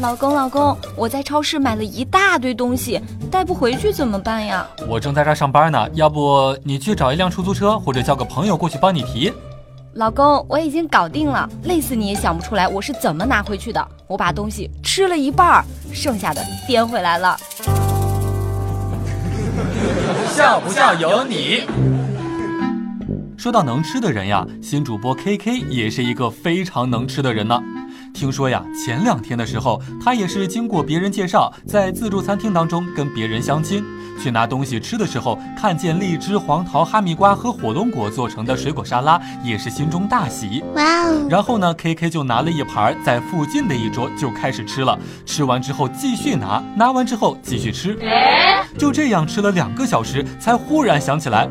老公，老公，我在超市买了一大堆东西，带不回去怎么办呀？我正在这上班呢，要不你去找一辆出租车，或者叫个朋友过去帮你提。老公，我已经搞定了，累死你也想不出来我是怎么拿回去的。我把东西吃了一半，剩下的颠回来了。笑不笑由你。说到能吃的人呀，新主播 K K 也是一个非常能吃的人呢。听说呀，前两天的时候，他也是经过别人介绍，在自助餐厅当中跟别人相亲，去拿东西吃的时候，看见荔枝、黄桃、哈密瓜和火龙果做成的水果沙拉，也是心中大喜。哇哦！然后呢，K K 就拿了一盘，在附近的一桌就开始吃了。吃完之后继续拿，拿完之后继续吃，就这样吃了两个小时，才忽然想起来，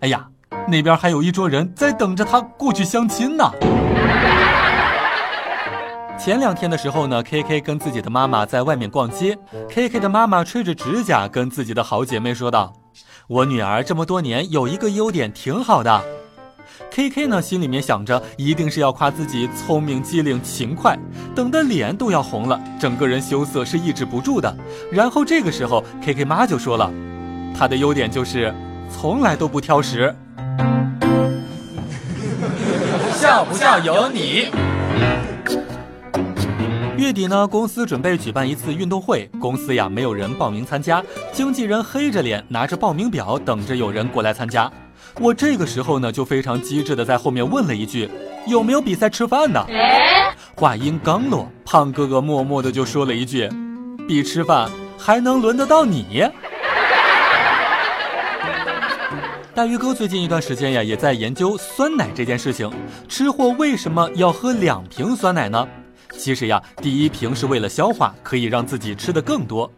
哎呀，那边还有一桌人在等着他过去相亲呢。前两天的时候呢，K K 跟自己的妈妈在外面逛街，K K 的妈妈吹着指甲跟自己的好姐妹说道：“我女儿这么多年有一个优点挺好的。”K K 呢心里面想着，一定是要夸自己聪明机灵勤快，等的脸都要红了，整个人羞涩是抑制不住的。然后这个时候，K K 妈就说了，她的优点就是从来都不挑食。笑不笑由你。月底呢，公司准备举办一次运动会，公司呀没有人报名参加，经纪人黑着脸拿着报名表等着有人过来参加。我这个时候呢就非常机智的在后面问了一句：“有没有比赛吃饭的？”话音刚落，胖哥哥默默的就说了一句：“比吃饭还能轮得到你？”大鱼哥最近一段时间呀也在研究酸奶这件事情，吃货为什么要喝两瓶酸奶呢？其实呀，第一瓶是为了消化，可以让自己吃的更多；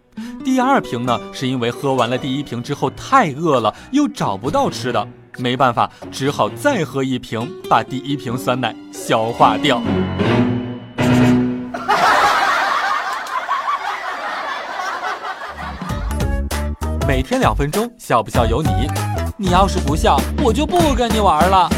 第二瓶呢，是因为喝完了第一瓶之后太饿了，又找不到吃的，没办法，只好再喝一瓶，把第一瓶酸奶消化掉。每天两分钟，笑不笑由你。你要是不笑，我就不跟你玩了。